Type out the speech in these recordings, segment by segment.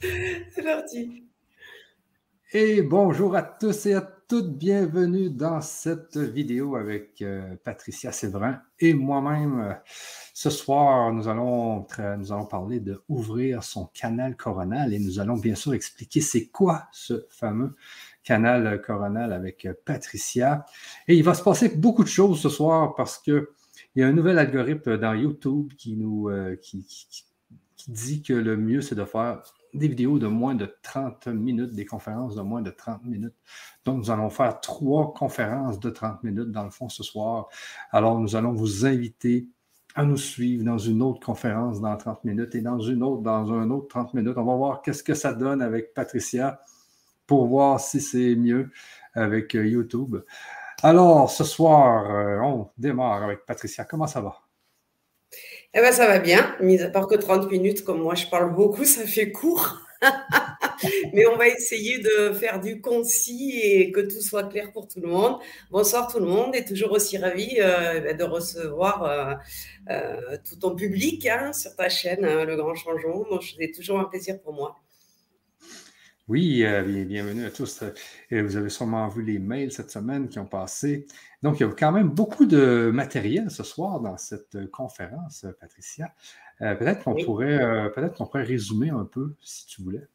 C'est parti. Et bonjour à tous et à toutes. Bienvenue dans cette vidéo avec euh, Patricia Séverin et moi-même. Euh, ce soir, nous allons, nous allons parler de ouvrir son canal coronal et nous allons bien sûr expliquer c'est quoi ce fameux canal coronal avec euh, Patricia. Et il va se passer beaucoup de choses ce soir parce que il y a un nouvel algorithme dans YouTube qui nous qui, dit que le mieux c'est de faire des vidéos de moins de 30 minutes, des conférences de moins de 30 minutes. Donc, nous allons faire trois conférences de 30 minutes dans le fond ce soir. Alors, nous allons vous inviter à nous suivre dans une autre conférence dans 30 minutes et dans une autre dans un autre 30 minutes. On va voir qu'est-ce que ça donne avec Patricia pour voir si c'est mieux avec euh, YouTube. Alors, ce soir, euh, on démarre avec Patricia. Comment ça va? Eh bien, ça va bien, mis à part que 30 minutes, comme moi je parle beaucoup, ça fait court. Mais on va essayer de faire du concis et que tout soit clair pour tout le monde. Bonsoir tout le monde et toujours aussi ravi euh, ben, de recevoir euh, euh, tout ton public hein, sur ta chaîne, hein, Le Grand Changement. c'est toujours un plaisir pour moi. Oui, euh, bienvenue à tous. Euh, vous avez sûrement vu les mails cette semaine qui ont passé. Donc, il y a quand même beaucoup de matériel ce soir dans cette conférence, Patricia. Euh, peut-être qu'on pourrait, peut-être qu'on pourrait résumer un peu, si tu voulais.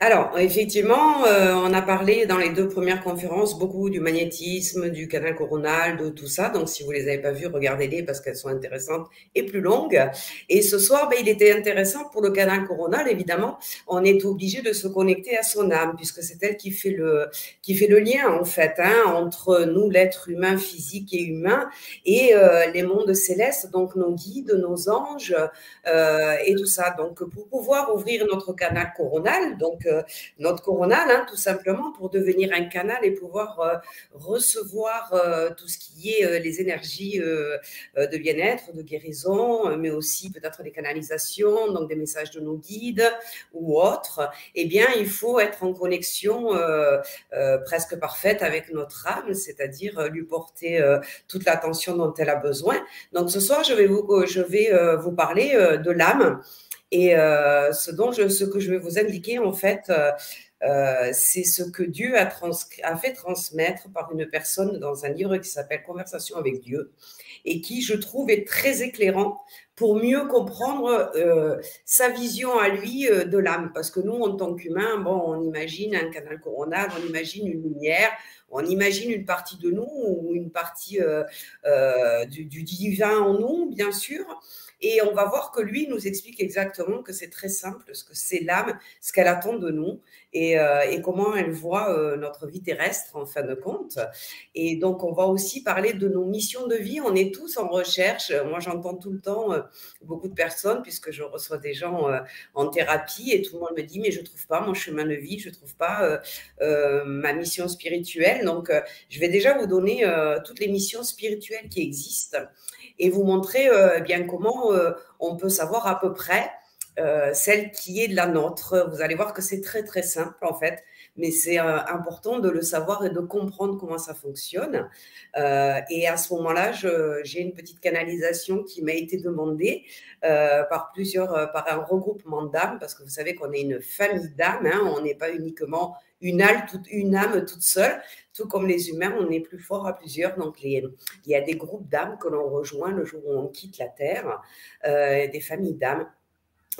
Alors, effectivement, euh, on a parlé dans les deux premières conférences beaucoup du magnétisme, du canal coronal, de tout ça. Donc, si vous les avez pas vues, regardez-les parce qu'elles sont intéressantes et plus longues. Et ce soir, ben, il était intéressant pour le canal coronal, évidemment. On est obligé de se connecter à son âme puisque c'est elle qui fait le, qui fait le lien, en fait, hein, entre nous, l'être humain physique et humain, et euh, les mondes célestes, donc nos guides, nos anges euh, et tout ça. Donc, pour pouvoir ouvrir notre canal coronal, donc euh, notre coronal, hein, tout simplement, pour devenir un canal et pouvoir euh, recevoir euh, tout ce qui est les énergies de bien-être, de guérison, mais aussi peut-être des canalisations, donc des messages de nos guides ou autres. Eh bien, il faut être en connexion presque parfaite avec notre âme, c'est-à-dire lui porter toute l'attention dont elle a besoin. Donc ce soir, je vais vous parler de l'âme. Et euh, ce, dont je, ce que je vais vous indiquer, en fait, euh, euh, c'est ce que Dieu a, a, fait transmettre par une personne dans un livre qui s'appelle Conversation avec Dieu et qui, je trouve, est très éclairant pour mieux comprendre sa vision à lui de l'âme. Parce que nous, en tant qu'humains, bon, on imagine un canal coronal, on imagine une lumière, on imagine une partie de nous ou une partie du, du, divin en nous, bien sûr. Et on va voir que lui nous explique exactement que c'est très simple, ce que c'est l'âme, ce qu'elle attend de nous et, euh, comment elle voit euh, notre vie terrestre en fin de compte. Et donc, on va aussi parler de nos missions de vie. On est tous en recherche. Moi, j'entends tout le temps euh, beaucoup de personnes, puisque je reçois des gens en thérapie et tout le monde me dit, mais je trouve pas mon chemin de vie, je trouve pas ma mission spirituelle. Donc, je vais déjà vous donner toutes les missions spirituelles qui existent et vous montrer euh, bien comment euh, on peut savoir à peu près euh, celle qui est la nôtre. Vous allez voir que c'est très très simple en fait, mais c'est important de le savoir et de comprendre comment ça fonctionne. et à ce moment-là, j'ai une petite canalisation qui m'a été demandée par plusieurs, par un regroupement d'âmes, parce que vous savez qu'on est une famille d'âmes, hein, on n'est pas uniquement une âme, toute, seule. Tout comme les humains, on est plus fort à plusieurs. Donc, il y a des groupes d'âmes que l'on rejoint le jour où on quitte la Terre, euh, des familles d'âmes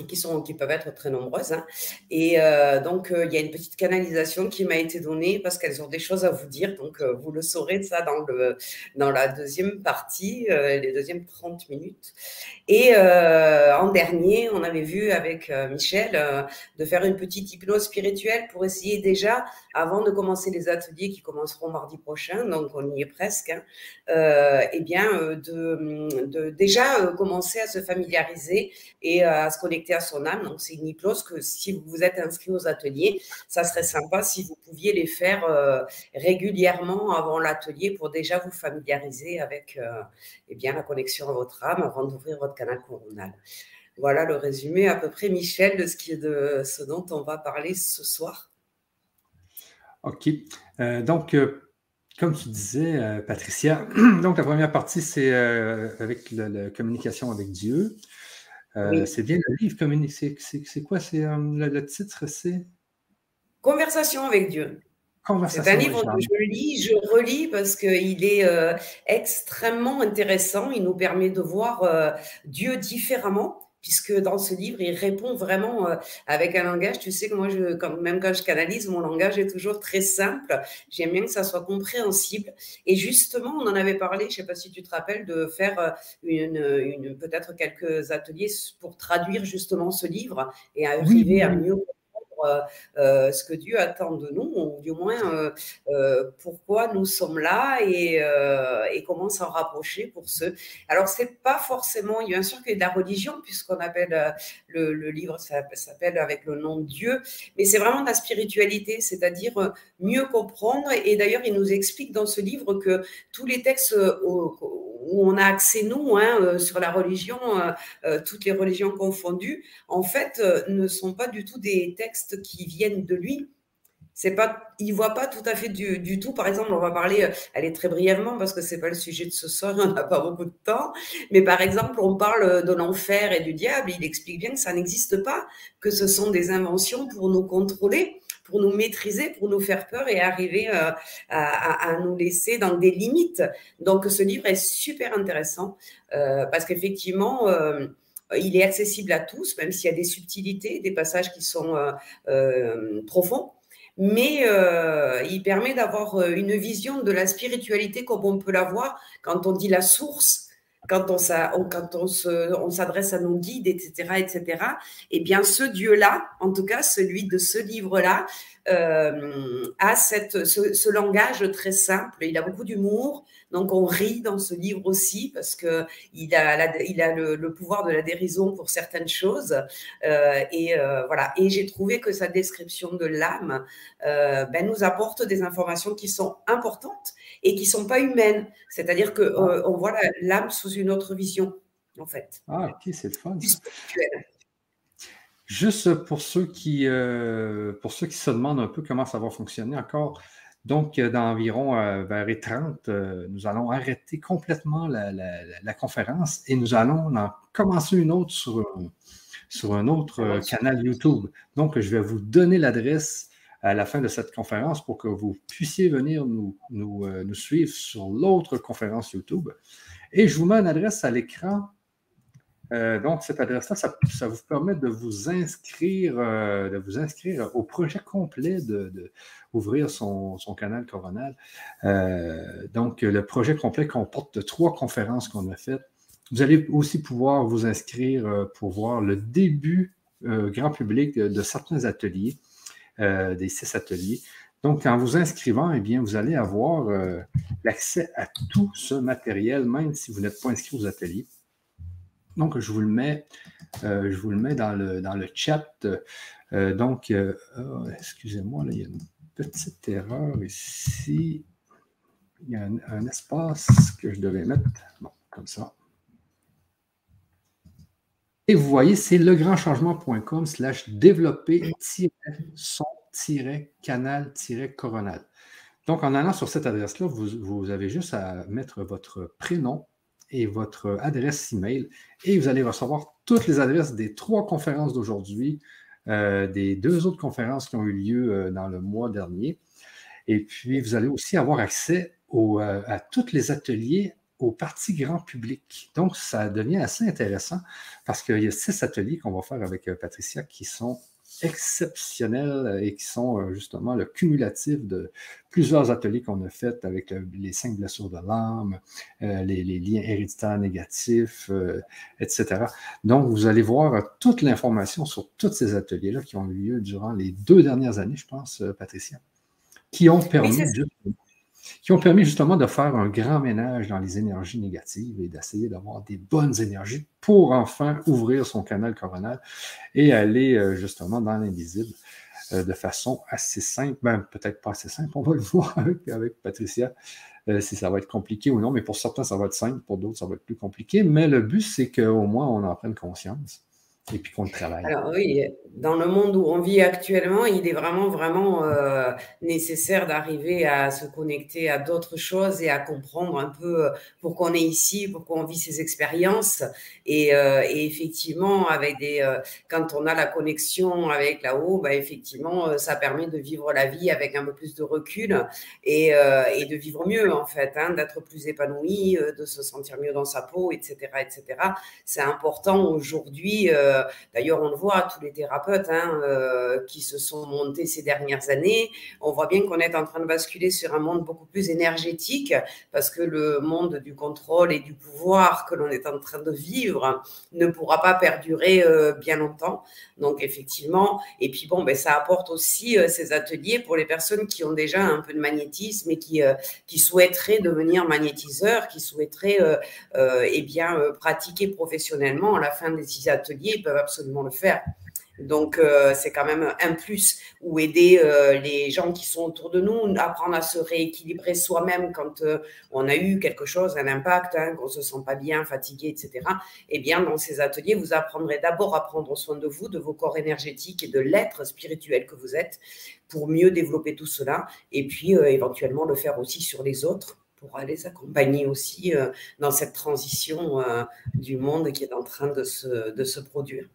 qui, sont, qui peuvent être très nombreuses. Hein. Et euh, donc, euh, il y a une petite canalisation qui m'a été donnée parce qu'elles ont des choses à vous dire. Donc, euh, vous le saurez ça dans, le, dans la deuxième partie, les deuxièmes 30 minutes. Et en dernier, on avait vu avec Michel de faire une petite hypnose spirituelle pour essayer déjà, avant de commencer les ateliers qui commenceront mardi prochain, donc on y est presque, hein, eh bien, de, de déjà commencer à se familiariser et à se connecter à son âme. Donc, c'est une hypnose que si vous vous êtes inscrit aux ateliers, ça serait sympa si vous pouviez les faire euh, régulièrement avant l'atelier pour déjà vous familiariser avec euh, eh bien, la connexion à votre âme avant d'ouvrir votre canal coronal. Voilà le résumé à peu près, Michel, de ce, qui, de ce dont on va parler ce soir. OK. Euh, donc, comme tu disais, Patricia, donc la première partie, c'est avec la, communication avec Dieu. C'est bien le livre. C'est quoi? C'est, le, le, titre? C'est? Conversation avec Dieu. C'est un livre que je lis, je relis parce qu'il est euh, extrêmement intéressant. Il nous permet de voir euh, Dieu différemment, puisque dans ce livre, il répond vraiment euh, avec un langage. Tu sais que moi, je, quand, même quand je canalise, mon langage est toujours très simple. J'aime bien que ça soit compréhensible. Et justement, on en avait parlé, je ne sais pas si tu te rappelles, de faire une, une peut-être quelques ateliers pour traduire justement ce livre et arriver à mieux euh, euh, ce que Dieu attend de nous, ou du moins euh, pourquoi nous sommes là et, comment s'en rapprocher pour ceux. Alors, c'est pas forcément, bien sûr qu'il y a de la religion, puisqu'on appelle le, livre, ça, s'appelle avec le nom de Dieu, mais c'est vraiment de la spiritualité, c'est-à-dire mieux comprendre. Et, d'ailleurs, il nous explique dans ce livre que tous les textes où on a accès, nous, hein, sur la religion, toutes les religions confondues, en fait, ne sont pas du tout des textes qui viennent de lui. C'est pas, il voit pas tout à fait du, tout. Par exemple, on va parler, elle très brièvement parce que c'est pas le sujet de ce soir, on n'a pas beaucoup de temps. Mais par exemple, on parle de l'enfer et du diable. Il explique bien que ça n'existe pas, que ce sont des inventions pour nous contrôler, pour nous maîtriser, pour nous faire peur et arriver euh, à, nous laisser dans des limites. Donc, ce livre est super intéressant euh, parce qu'effectivement. Euh, il est accessible à tous, même s'il y a des subtilités, des passages qui sont profonds. Mais il permet d'avoir une vision de la spiritualité comme on peut l'avoir quand on dit la source, quand on, s'adresse à nos guides, etc., etc. Et bien, ce Dieu-là, en tout cas celui de ce livre-là, euh, a cette, ce, langage très simple. Il a beaucoup d'humour, donc on rit dans ce livre aussi parce que il a, il a le, pouvoir de la dérision pour certaines choses. Euh, et euh, voilà. Et j'ai trouvé que sa description de l'âme ben, nous apporte des informations qui sont importantes et qui sont pas humaines. C'est-à-dire que on voit l'âme sous une autre vision, en fait. Ah, ok, c'est fun. Juste pour ceux, qui, euh, pour ceux qui se demandent un peu comment ça va fonctionner encore, donc dans environ euh, vers les 30, euh, nous allons arrêter complètement la, conférence et nous allons en commencer une autre sur, sur un autre canal YouTube. Donc, je vais vous donner l'adresse à la fin de cette conférence pour que vous puissiez venir nous, nous, nous suivre sur l'autre conférence YouTube. Et je vous mets une adresse à l'écran euh, donc, cette adresse-là, ça, vous permet de vous inscrire, euh, de vous inscrire au projet complet de, son, canal coronal. Euh, donc, le projet complet comporte trois conférences qu'on a faites. Vous allez aussi pouvoir vous inscrire pour voir le début grand public de, certains ateliers, des six ateliers. Donc, en vous inscrivant, eh bien, vous allez avoir l'accès à tout ce matériel, même si vous n'êtes pas inscrit aux ateliers. Donc, je vous le mets, euh, je vous le mets dans le, dans le chat. Euh, donc, euh, excusez-moi, il y a une petite erreur ici. Il y a un, espace que je devais mettre. Comme ça. Et vous voyez, c'est legrandchangement.com slash développer son canal coronal. Donc, en allant sur cette adresse-là, vous, vous, avez juste à mettre votre prénom, et votre adresse email. Et vous allez recevoir toutes les adresses des trois conférences d'aujourd'hui, euh, des deux autres conférences qui ont eu lieu euh, dans le mois dernier. Et puis, vous allez aussi avoir accès euh, à tous les ateliers aux parties grand public. Donc, ça devient assez intéressant parce qu'il y a six ateliers qu'on va faire avec Patricia qui sont exceptionnels et qui sont euh, justement le cumulatif de plusieurs ateliers qu'on a fait avec les cinq blessures de l'âme, euh, les, liens héréditaires négatifs, euh, etc. Donc, vous allez voir toute l'information sur tous ces ateliers-là qui ont eu lieu durant les deux dernières années, je pense, Patricia, qui ont permis qui ont permis justement de faire un grand ménage dans les énergies négatives et d'essayer d'avoir des bonnes énergies pour enfin ouvrir son canal coronal et aller euh, justement dans l'invisible euh, de façon assez simple. Ben, peut-être pas assez simple, on va le voir avec, Patricia euh, si ça va être compliqué ou non, mais pour certains, ça va être simple, pour d'autres, ça va être plus compliqué. Mais le but, c'est qu'au moins, on en prenne conscience et puis qu'on le travaille. Alors oui, dans le monde où on vit actuellement, il est vraiment, vraiment euh, nécessaire d'arriver à se connecter à d'autres choses et à comprendre un peu pourquoi on est ici, pourquoi on vit ces expériences. Et, euh, effectivement, avec des, euh, quand on a la connexion avec là-haut, bah, effectivement, ça permet de vivre la vie avec un peu plus de recul et, et de vivre mieux, en fait, hein, d'être plus épanoui, de se sentir mieux dans sa peau, etc. etc. C'est important aujourd'hui. D'ailleurs, on le voit, tous les thérapeutes hein, euh, qui se sont montés ces dernières années, on voit bien qu'on est en train de basculer sur un monde beaucoup plus énergétique parce que le monde du contrôle et du pouvoir que l'on est en train de vivre ne pourra pas perdurer euh, bien longtemps. Donc, effectivement, et puis bon, ben, ça apporte aussi euh, ces ateliers pour les personnes qui ont déjà un peu de magnétisme et qui, qui souhaiteraient devenir magnétiseurs, qui souhaiteraient eh bien, pratiquer professionnellement. À la fin des ateliers, peuvent absolument le faire. Donc, euh, c'est quand même un plus ou aider euh, les gens qui sont autour de nous, apprendre à se rééquilibrer soi-même quand euh, on a eu quelque chose, un impact, hein, qu'on se sent pas bien, fatigué, etc. Eh bien, dans ces ateliers, vous apprendrez d'abord à prendre soin de vous, de vos corps énergétiques et de l'être spirituel que vous êtes pour mieux développer tout cela et puis éventuellement le faire aussi sur les autres pour les accompagner aussi dans cette transition du monde qui est en train de se produire.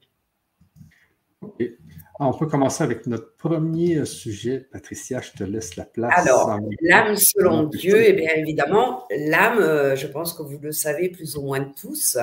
On peut commencer avec notre premier sujet. Patricia, je te laisse la place. Alors, l'âme selon Dieu, et eh bien évidemment, l'âme, euh, je pense que vous le savez plus ou moins tous,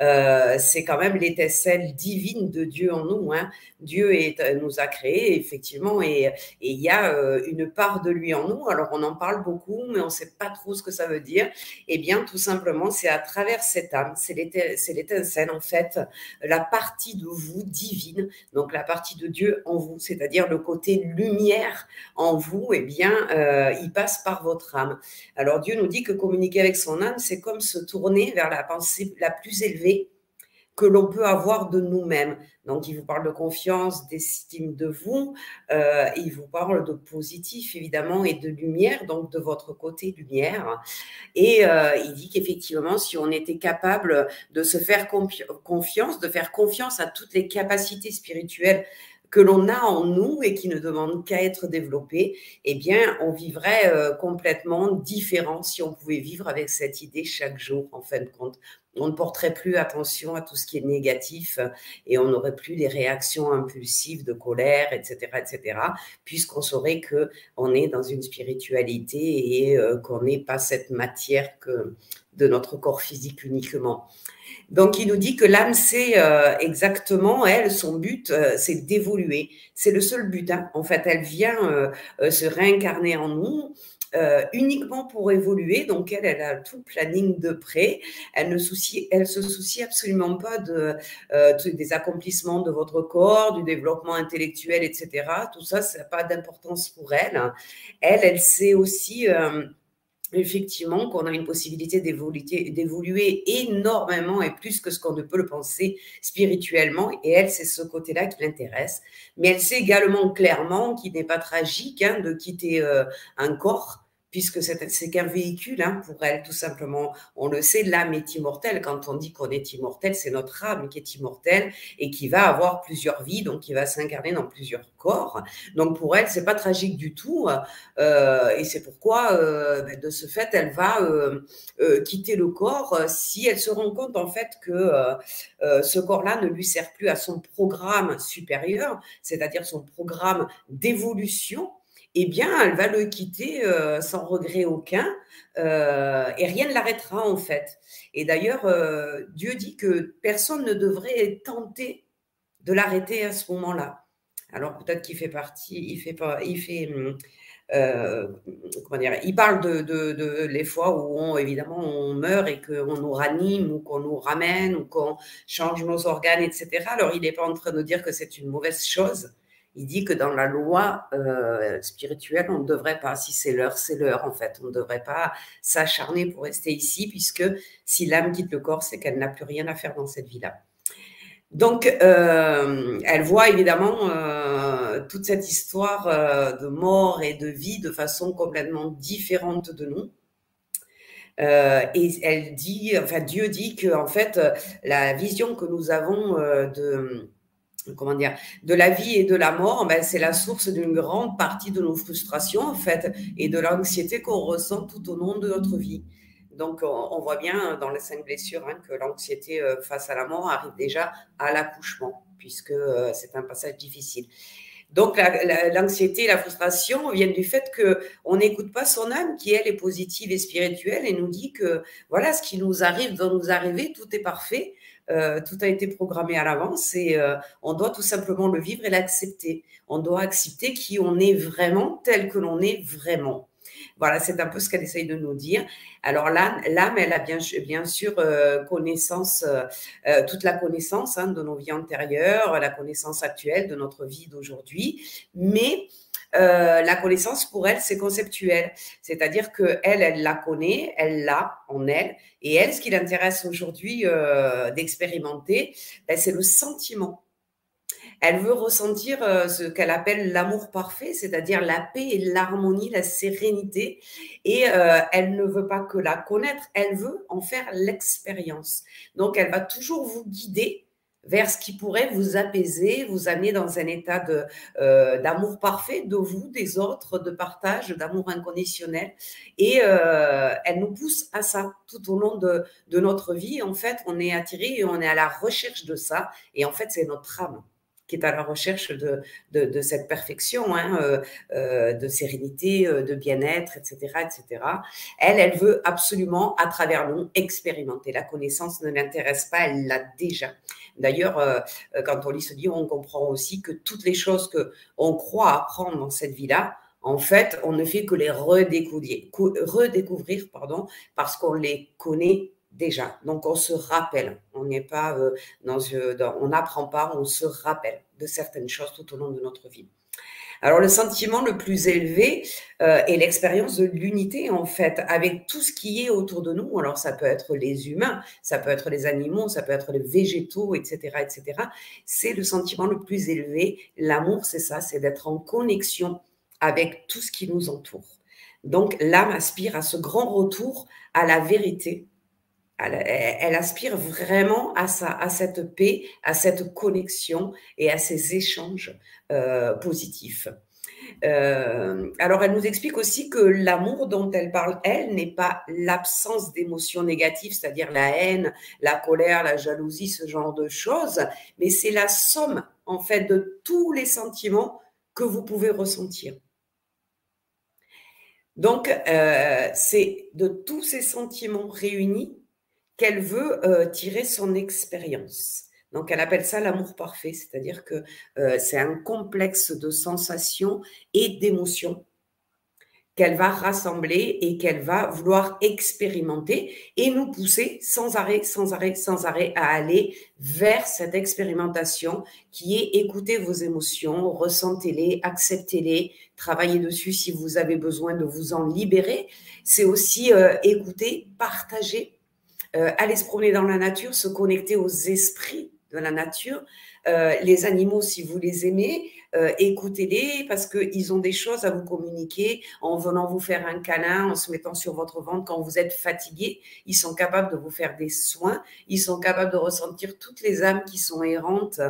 euh, c'est quand même l'étincelle divine de Dieu en nous. Hein. Dieu est, euh, nous a créés, effectivement, et il y a une part de lui en nous. Alors, on en parle beaucoup, mais on ne sait pas trop ce que ça veut dire. Eh bien, tout simplement, c'est à travers cette âme, c'est l'étincelle, en fait, la partie de vous divine, donc la partie de Dieu en vous, c'est-à-dire le côté lumière en vous, eh bien, euh, il passe par votre âme. Alors Dieu nous dit que communiquer avec son âme, c'est comme se tourner vers la pensée la plus élevée que l'on peut avoir de nous-mêmes. Donc, il vous parle de confiance, d'estime de vous, euh, il vous parle de positif, évidemment, et de lumière, donc de votre côté lumière. Et euh, il dit qu'effectivement, si on était capable de se faire confiance, de faire confiance à toutes les capacités spirituelles que l'on a en nous et qui ne demande qu'à être développé, eh bien, on vivrait euh, complètement différent si on pouvait vivre avec cette idée chaque jour, en fin de compte. On ne porterait plus attention à tout ce qui est négatif et on n'aurait plus des réactions impulsives de colère, etc., etc., puisqu'on saurait que on est dans une spiritualité et euh, qu'on n'est pas cette matière que de notre corps physique uniquement. Donc, il nous dit que l'âme, c'est euh, exactement, elle, son but, euh, c'est d'évoluer. C'est le seul but. Hein. En fait, elle vient euh, se réincarner en nous. uniquement pour évoluer. Donc, elle, elle a tout planning de près. Elle ne soucie, elle se soucie absolument pas de, des accomplissements de votre corps, du développement intellectuel, etc. Tout ça, ça n'a pas d'importance pour elle. Elle, elle sait aussi effectivement qu'on a une possibilité d'évoluer énormément et plus que ce qu'on ne peut le penser spirituellement. Et elle, c'est ce côté-là qui l'intéresse. Mais elle sait également clairement qu'il n'est pas tragique hein, de quitter euh, un corps puisque c'est qu'un véhicule hein, pour elle, tout simplement. On le sait, l'âme est immortelle. Quand on dit qu'on est immortel, c'est notre âme qui est immortelle et qui va avoir plusieurs vies, donc qui va s'incarner dans plusieurs corps. Donc pour elle, c'est pas tragique du tout, euh, et c'est pourquoi, euh, ben, de ce fait, elle va euh, quitter le corps si elle se rend compte en fait que ce corps-là ne lui sert plus à son programme supérieur, c'est-à-dire son programme d'évolution eh bien, elle va le quitter euh, sans regret aucun euh, et rien ne l'arrêtera en fait. Et d'ailleurs, euh, Dieu dit que personne ne devrait tenter de l'arrêter à ce moment-là. Alors peut-être qu'il fait partie, il fait pas, il fait, comment dire, il parle de, les fois où on, évidemment on meurt et qu'on nous ranime ou qu'on nous ramène ou qu'on change nos organes, etc. Alors il n'est pas en train de dire que c'est une mauvaise chose il dit que dans la loi euh, spirituelle, on ne devrait pas, si c'est l'heure, c'est l'heure en fait. On ne devrait pas s'acharner pour rester ici, puisque si l'âme quitte le corps, c'est qu'elle n'a plus rien à faire dans cette vie-là. Donc, euh, elle voit évidemment euh, toute cette histoire de mort et de vie de façon complètement différente de nous. et elle dit, enfin Dieu dit que en fait la vision que nous avons de comment dire, de la vie et de la mort, ben, c'est la source d'une grande partie de nos frustrations, en fait, et de l'anxiété qu'on ressent tout au long de notre vie. Donc, on, voit bien dans les cinq blessures hein, que l'anxiété euh, face à la mort arrive déjà à l'accouchement, puisque euh, c'est un passage difficile. Donc, l'anxiété et la frustration viennent du fait qu'on n'écoute pas son âme, qui elle est positive et spirituelle, et nous dit que voilà, ce qui nous arrive doit nous arriver, tout est parfait, euh, tout a été programmé à l'avance et euh, on doit tout simplement le vivre et l'accepter. On doit accepter qui on est vraiment, tel que l'on est vraiment. Voilà, c'est un peu ce qu'elle essaye de nous dire. Alors l'âme, elle a bien, sûr euh, connaissance, toute la connaissance hein, de nos vies antérieures, la connaissance actuelle de notre vie d'aujourd'hui, mais euh, la connaissance pour elle, c'est conceptuel. C'est-à-dire que elle, elle la connaît, elle l'a en elle. Et elle, ce qui l'intéresse aujourd'hui euh, d'expérimenter, ben, c'est le sentiment. Elle veut ressentir euh, ce qu'elle appelle l'amour parfait, c'est-à-dire la paix et l'harmonie, la sérénité. Et elle ne veut pas que la connaître, elle veut en faire l'expérience. Donc, elle va toujours vous guider vers ce qui pourrait vous apaiser, vous amener dans un état euh, d'amour parfait de vous, des autres, de partage, d'amour inconditionnel. Et euh, elle nous pousse à ça tout au long de, de notre vie. En fait, on est attiré et on est à la recherche de ça. Et en fait, c'est notre âme qui est à la recherche de, de, cette perfection, hein, euh, euh, de sérénité, euh, de bien-être, etc., etc. Elle, elle veut absolument, à travers nous, expérimenter. La connaissance ne l'intéresse pas, elle l'a déjà. D'ailleurs, quand on lit ce livre, on comprend aussi que toutes les choses que on croit apprendre dans cette vie-là, en fait, on ne fait que les redécouvrir, redécouvrir pardon, parce qu'on les connaît déjà. Donc, on se rappelle. On n'est pas euh, dans, on n'apprend pas, on se rappelle de certaines choses tout au long de notre vie. Alors, le sentiment le plus élevé euh, est l'expérience de l'unité, en fait, avec tout ce qui est autour de nous. Alors, ça peut être les humains, ça peut être les animaux, ça peut être les végétaux, etc., etc. C'est le sentiment le plus élevé. L'amour, c'est ça, c'est d'être en connexion avec tout ce qui nous entoure. Donc, l'âme aspire à ce grand retour à la vérité, elle, aspire vraiment à, à cette paix, à cette connexion et à ces échanges euh, positifs. Euh, alors, elle nous explique aussi que l'amour dont elle parle, elle, n'est pas l'absence d'émotions négatives, c'est-à-dire la haine, la colère, la jalousie, ce genre de choses, mais c'est la somme, en fait, de tous les sentiments que vous pouvez ressentir. Donc, euh, c'est de tous ces sentiments réunis qu'elle veut euh, tirer son expérience. Donc, elle appelle ça l'amour parfait, c'est-à-dire que euh, c'est un complexe de sensations et d'émotions qu'elle va rassembler et qu'elle va vouloir expérimenter et nous pousser sans arrêt, sans arrêt, sans arrêt à aller vers cette expérimentation qui est écouter vos émotions, ressentez-les, acceptez-les, travaillez dessus si vous avez besoin de vous en libérer. C'est aussi euh, écouter, partager euh, aller se promener dans la nature, se connecter aux esprits de la nature. Euh, les animaux, si vous les aimez, euh, écoutez-les parce qu'ils ont des choses à vous communiquer en venant vous faire un câlin, en se mettant sur votre ventre quand vous êtes fatigué. Ils sont capables de vous faire des soins. Ils sont capables de ressentir toutes les âmes qui sont errantes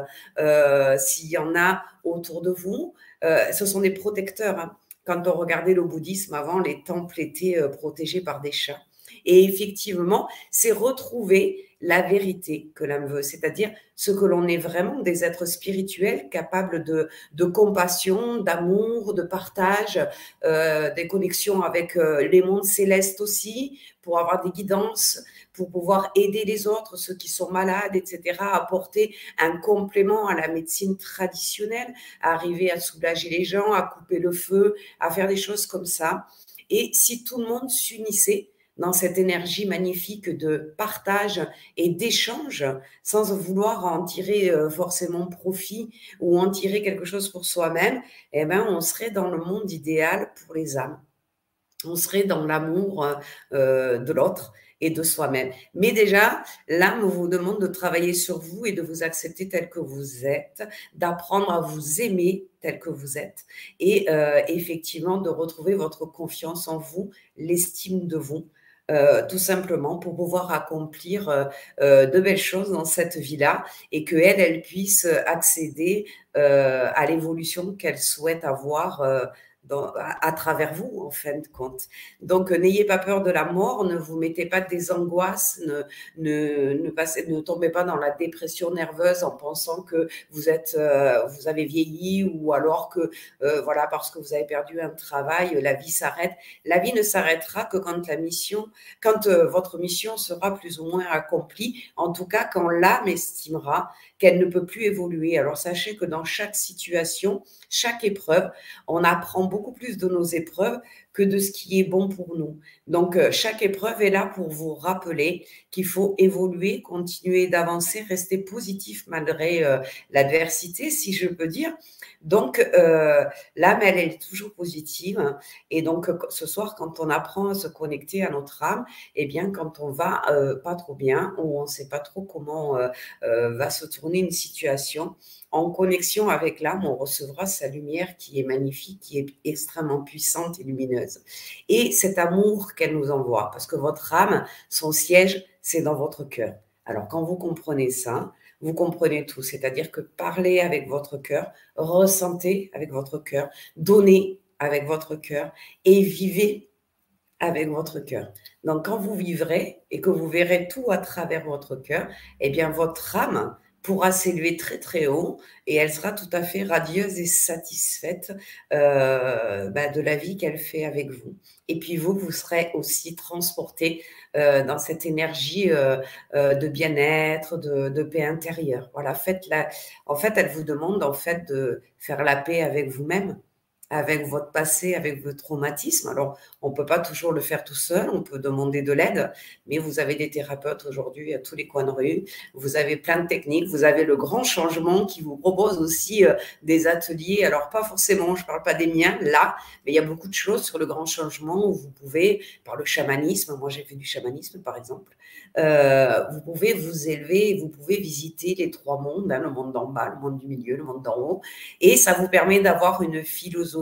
s'il y en a autour de vous. ce sont des protecteurs. Hein. Quand on regardait le bouddhisme avant, les temples étaient protégés par des chats. Et effectivement, c'est retrouver la vérité que l'âme veut, c'est-à-dire ce que l'on est vraiment des êtres spirituels capables de, de compassion, d'amour, de partage, euh, des connexions avec euh, les mondes célestes aussi, pour avoir des guidances, pour pouvoir aider les autres, ceux qui sont malades, etc., apporter un complément à la médecine traditionnelle, à arriver à soulager les gens, à couper le feu, à faire des choses comme ça. Et si tout le monde s'unissait, dans cette énergie magnifique de partage et d'échange sans vouloir en tirer euh, forcément profit ou en tirer quelque chose pour soi-même, eh ben, on serait dans le monde idéal pour les âmes. On serait dans l'amour euh, de l'autre et de soi-même. Mais déjà, l'âme vous demande de travailler sur vous et de vous accepter tel que vous êtes, d'apprendre à vous aimer tel que vous êtes et euh, effectivement de retrouver votre confiance en vous, l'estime de vous, euh, tout simplement pour pouvoir accomplir euh, euh, de belles choses dans cette vie-là et qu'elle, elle puisse accéder à l'évolution qu'elle souhaite avoir à, travers vous, en fin de compte. Donc, euh, n'ayez pas peur de la mort, ne vous mettez pas des angoisses, ne, ne, ne, passez, ne tombez pas dans la dépression nerveuse en pensant que vous êtes, euh, vous avez vieilli ou alors que, euh, voilà, parce que vous avez perdu un travail, la vie s'arrête. La vie ne s'arrêtera que quand la mission, quand votre mission sera plus ou moins accomplie, en tout cas quand l'âme estimera qu'elle ne peut plus évoluer. Alors, sachez que dans chaque situation, chaque épreuve, on apprend beaucoup plus de nos épreuves que de ce qui est bon pour nous. Donc, euh, chaque épreuve est là pour vous rappeler qu'il faut évoluer, continuer d'avancer, rester positif malgré euh, l'adversité, si je peux dire. Donc, euh, l'âme, elle, est toujours positive. Et donc, ce soir, quand on apprend à se connecter à notre âme, eh bien, quand on va pas trop bien ou on ne sait pas trop comment va se tourner une situation, en connexion avec l'âme, on recevra sa lumière qui est magnifique, qui est extrêmement puissante et lumineuse. Et cet amour qu'elle nous envoie, parce que votre âme, son siège, c'est dans votre cœur. Alors quand vous comprenez ça, vous comprenez tout, c'est-à-dire que parlez avec votre cœur, ressentez avec votre cœur, donnez avec votre cœur et vivez avec votre cœur. Donc quand vous vivrez et que vous verrez tout à travers votre cœur, eh bien votre âme pourra s'élever très très haut et elle sera tout à fait radieuse et satisfaite euh, bah, de la vie qu'elle fait avec vous. Et puis vous, vous serez aussi transporté euh, dans cette énergie euh, de bien-être, de, de, paix intérieure. Voilà, faites la... En fait, elle vous demande en fait de faire la paix avec vous-même avec votre passé, avec votre traumatisme. Alors, on ne peut pas toujours le faire tout seul, on peut demander de l'aide, mais vous avez des thérapeutes aujourd'hui à tous les coins de rue, vous avez plein de techniques, vous avez le grand changement qui vous propose aussi euh, des ateliers. Alors, pas forcément, je ne parle pas des miens là, mais il y a beaucoup de choses sur le grand changement où vous pouvez, par le chamanisme, moi j'ai fait du chamanisme par exemple, euh, vous pouvez vous élever, vous pouvez visiter les trois mondes, hein, le monde d'en bas, le monde du milieu, le monde d'en haut, et ça vous permet d'avoir une philosophie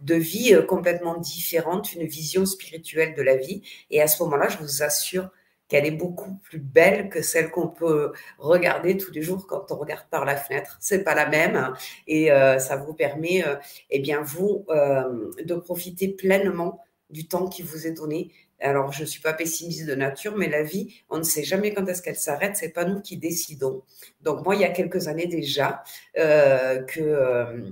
de vie euh, complètement différente, une vision spirituelle de la vie. Et à ce moment-là, je vous assure qu'elle est beaucoup plus belle que celle qu'on peut regarder tous les jours quand on regarde par la fenêtre. C'est pas la même hein, et euh, ça vous permet, eh bien vous, de profiter pleinement du temps qui vous est donné, alors, je ne suis pas pessimiste de nature, mais la vie, on ne sait jamais quand est-ce qu'elle s'arrête. C'est pas nous qui décidons. Donc, moi, il y a quelques années déjà, euh, que euh,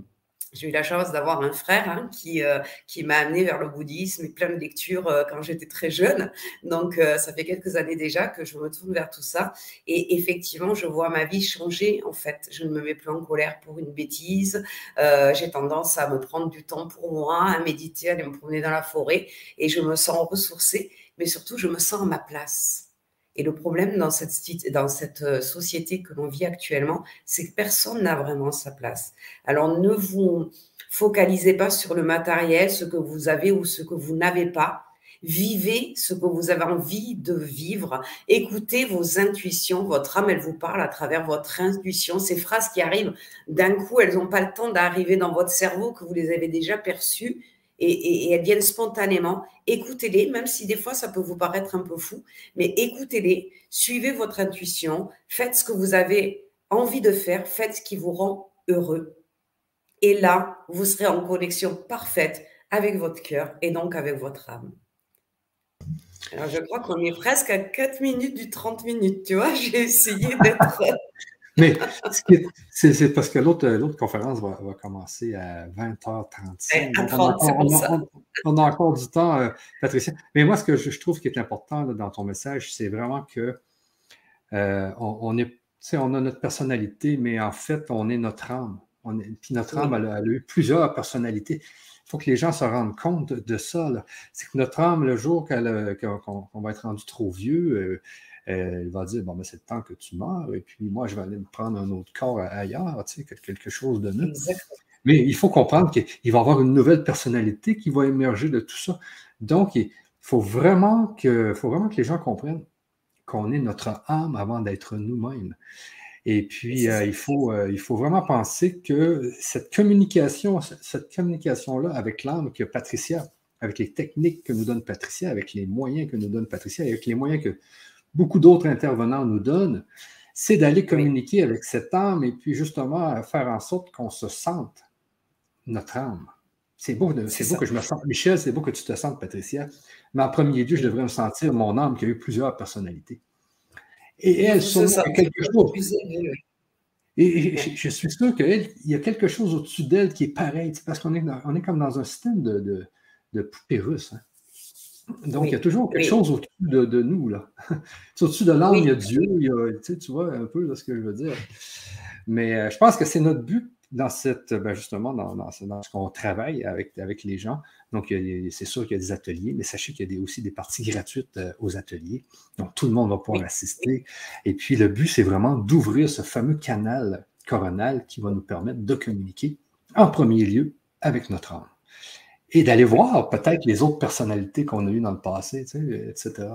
j'ai eu la chance d'avoir un frère hein, qui, euh, qui m'a amené vers le bouddhisme et plein de lectures euh, quand j'étais très jeune. Donc, euh, ça fait quelques années déjà que je me tourne vers tout ça. Et effectivement, je vois ma vie changer, en fait. Je ne me mets plus en colère pour une bêtise. j'ai tendance à me prendre du temps pour moi, à méditer, à aller me promener dans la forêt. Et je me sens ressourcée, mais surtout, je me sens à ma place. Et le problème dans cette, euh, société que l'on vit actuellement, c'est que personne n'a vraiment sa place. Alors ne vous focalisez pas sur le matériel, ce que vous avez ou ce que vous n'avez pas. Vivez ce que vous avez envie de vivre. Écoutez vos intuitions. Votre âme, elle vous parle à travers votre intuition. Ces phrases qui arrivent d'un coup, elles n'ont pas le temps d'arriver dans votre cerveau que vous les avez déjà perçues et, elles viennent spontanément. Écoutez-les, même si des fois ça peut vous paraître un peu fou, mais écoutez-les, suivez votre intuition, faites ce que vous avez envie de faire, faites ce qui vous rend heureux. Et là, vous serez en connexion parfaite avec votre cœur et donc avec votre âme. Alors, je crois qu'on est presque à 4 minutes du 30 minutes, tu vois, j'ai essayé d'être mais c'est parce que l'autre conférence va, commencer à 20h35. on, a, encore du temps, euh, Patricia. Mais moi, ce que je, trouve qui est important dans ton message, c'est vraiment que euh, on, est, on a notre personnalité, mais en fait, on est notre âme. On puis notre âme, elle, a eu plusieurs personnalités. Il faut que les gens se rendent compte de ça. C'est que notre âme, le jour euh, qu'on va être rendu trop vieux, elle va dire Bon, mais c'est le temps que tu meurs, et puis moi, je vais aller me prendre un autre corps ailleurs, tu sais, quelque chose de neuf. Mais il faut comprendre qu'il va y avoir une nouvelle personnalité qui va émerger de tout ça. Donc, il faut vraiment que, faut vraiment que les gens comprennent qu'on est notre âme avant d'être nous-mêmes. Et puis, euh, il, faut, euh, il faut vraiment penser que cette communication, cette communication-là avec l'âme que Patricia avec les techniques que nous donne Patricia, avec les moyens que nous donne Patricia, avec les moyens que beaucoup d'autres intervenants nous donnent, c'est d'aller communiquer avec cette âme et puis justement faire en sorte qu'on se sente notre âme. C'est beau, c'est beau que je me sente, Michel, c'est beau que tu te sentes, Patricia, mais en premier lieu, je devrais me sentir mon âme qui a eu plusieurs personnalités. Et elle, sont quelque chose. Et je, suis sûr qu'il y a quelque chose au-dessus d'elle qui est pareil, parce qu'on est, on est comme dans un système de, de, de poupée russe. Hein. Donc, il y a toujours quelque chose au-dessus de, nous. là. au-dessus de l'âme, il y a Dieu, il y a, tu, vois un peu ce que je veux dire. Mais euh, je pense que c'est notre but dans cette, ben, justement, dans, ce qu'on travaille avec, avec les gens. Donc, c'est sûr qu'il y a des ateliers, mais sachez qu'il y a aussi des parties gratuites euh, aux ateliers. Donc, tout le monde va pouvoir assister. Et puis, le but, c'est vraiment d'ouvrir ce fameux canal coronal qui va nous permettre de communiquer en premier lieu avec notre âme et d'aller voir peut-être les autres personnalités qu'on a eues dans le passé, tu sais, etc.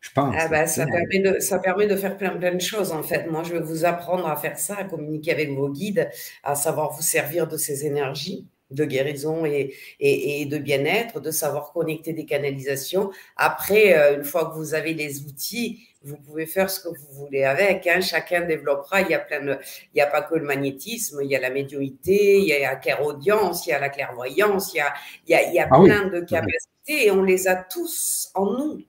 Je pense. Ah ben, ça, permet de, ça permet de faire plein, plein de choses, en fait. Moi, je vais vous apprendre à faire ça, à communiquer avec vos guides, à savoir vous servir de ces énergies de guérison et, et, et de bien-être, de savoir connecter des canalisations. Après, euh, une fois que vous avez les outils, vous pouvez faire ce que vous voulez avec. Hein. Chacun développera. Il y a plein de, il n'y a pas que le magnétisme. Il y a la médiumité, il y a la clairaudience, il y a la clairvoyance, il y a, il y a, il y a ah plein de capacités et on les a tous en nous.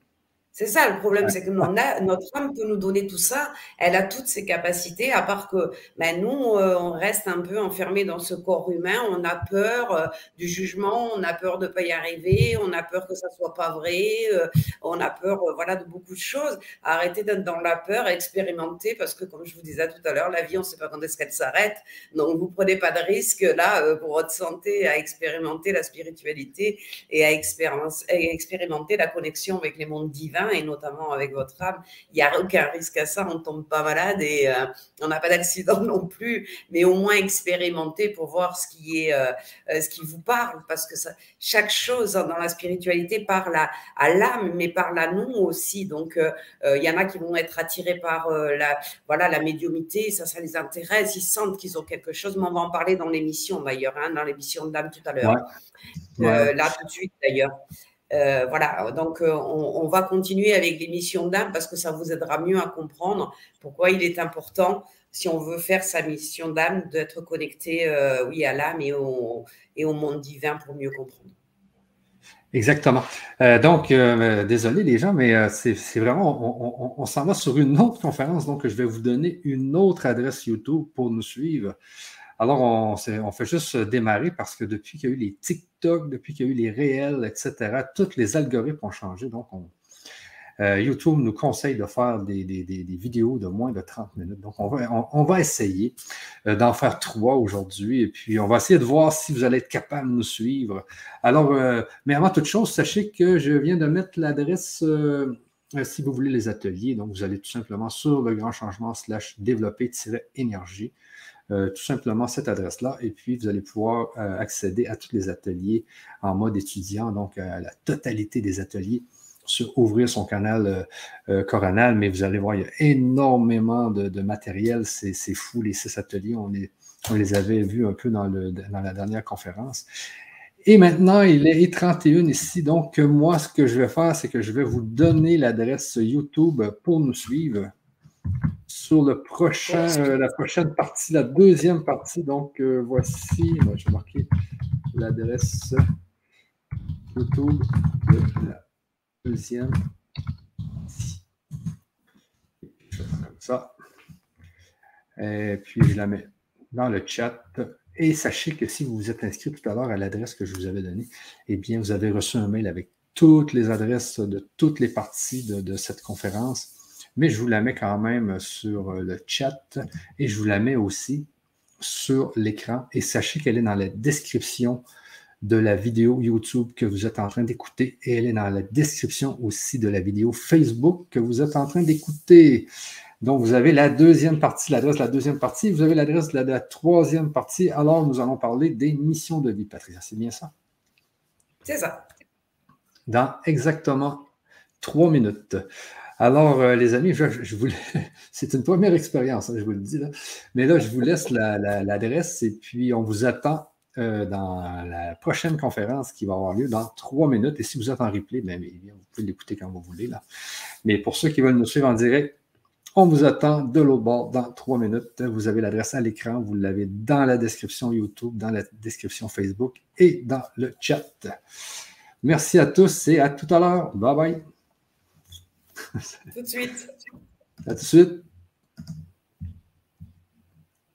C'est ça le problème, c'est que notre âme peut nous donner tout ça. Elle a toutes ses capacités, à part que ben, nous, euh, on reste un peu enfermé dans ce corps humain. On a peur euh, du jugement, on a peur de ne pas y arriver, on a peur que ça soit pas vrai, euh, on a peur voilà, de beaucoup de choses. Arrêtez d'être dans la peur, expérimenter, parce que comme je vous disais tout à l'heure, la vie, on ne sait pas quand est-ce qu'elle s'arrête. Donc, vous prenez pas de risque là pour votre santé à expérimenter la spiritualité et à expérimenter la connexion avec les mondes divins et notamment avec votre âme, il n'y a aucun risque à ça, on ne tombe pas malade et euh, on n'a pas d'accident non plus, mais au moins expérimenter pour voir ce qui est, euh, euh, ce qui vous parle, parce que ça, chaque chose dans la spiritualité parle à, à l'âme, mais parle à nous aussi. Donc, il y en a qui vont être attirés par la, voilà, la médiumité, ça, ça les intéresse, ils sentent qu'ils ont quelque chose, mais on va en parler dans l'émission d'ailleurs, hein, dans l'émission de l'âme tout à l'heure. là, tout de suite d'ailleurs. Euh, voilà, donc euh, on, va continuer avec l'émission d'âme parce que ça vous aidera mieux à comprendre pourquoi il est important, si on veut faire sa mission d'âme, d'être connecté, euh, oui, à l'âme et au, et au monde divin pour mieux comprendre. Exactement. donc, désolé les gens, mais c'est vraiment, on, s'en va sur une autre conférence, donc je vais vous donner une autre adresse YouTube pour nous suivre. Alors, on, fait juste démarrer parce que depuis qu'il y a eu les TikTok, depuis qu'il y a eu les réels, etc., tous les algorithmes ont changé. Donc, euh, YouTube nous conseille de faire des, vidéos de moins de 30 minutes. Donc, on va, on, va essayer euh, d'en faire trois aujourd'hui. Et puis, on va essayer de voir si vous allez être capable de nous suivre. Alors, euh, mais avant toute chose, sachez que je viens de mettre l'adresse si vous voulez les ateliers. Donc, vous allez tout simplement sur le grand changement slash développer-énergie. Euh, tout simplement cette adresse-là. Et puis, vous allez pouvoir euh, accéder à tous les ateliers en mode étudiant, donc à la totalité des ateliers sur ouvrir son canal euh, coronal. Mais vous allez voir, il y a énormément de, matériel. C'est fou, les six ateliers. On les, on les avait vus un peu dans, le, dans la dernière conférence. Et maintenant, il est 31 ici. Donc, moi, ce que je vais faire, c'est que je vais vous donner l'adresse YouTube pour nous suivre sur le prochain, euh, la prochaine partie, la deuxième partie. Donc, euh, voici, je vais marquer l'adresse YouTube de la deuxième partie. comme ça. Et puis, je la mets dans le chat. Et sachez que si vous vous êtes inscrit tout à l'heure à l'adresse que je vous avais donnée, eh bien, vous avez reçu un mail avec toutes les adresses de toutes les parties de cette conférence mais je vous la mets quand même sur euh, le chat et je vous la mets aussi sur l'écran. Et sachez qu'elle est dans la description de la vidéo YouTube que vous êtes en train d'écouter et elle est dans la description aussi de la vidéo Facebook que vous êtes en train d'écouter. Donc, vous avez la deuxième partie, l'adresse de la deuxième partie, vous avez l'adresse de, la troisième partie. Alors, nous allons parler des missions de vie, Patricia. C'est bien ça? C'est ça. Dans exactement trois minutes. Alors, euh, les amis, c'est une première expérience, hein, je vous le dis. Mais là, je vous laisse l'adresse et puis on vous attend euh, dans la prochaine conférence qui va avoir lieu dans trois minutes. Et si vous êtes en replay, bien, vous pouvez l'écouter quand vous voulez. Mais pour ceux qui veulent nous suivre en direct, on vous attend de l'autre bord dans trois minutes. Vous avez l'adresse à l'écran, vous l'avez dans la description YouTube, dans la description Facebook et dans le chat. Merci à tous et à tout à l'heure. Bye bye. Tout de suite. À tout de suite.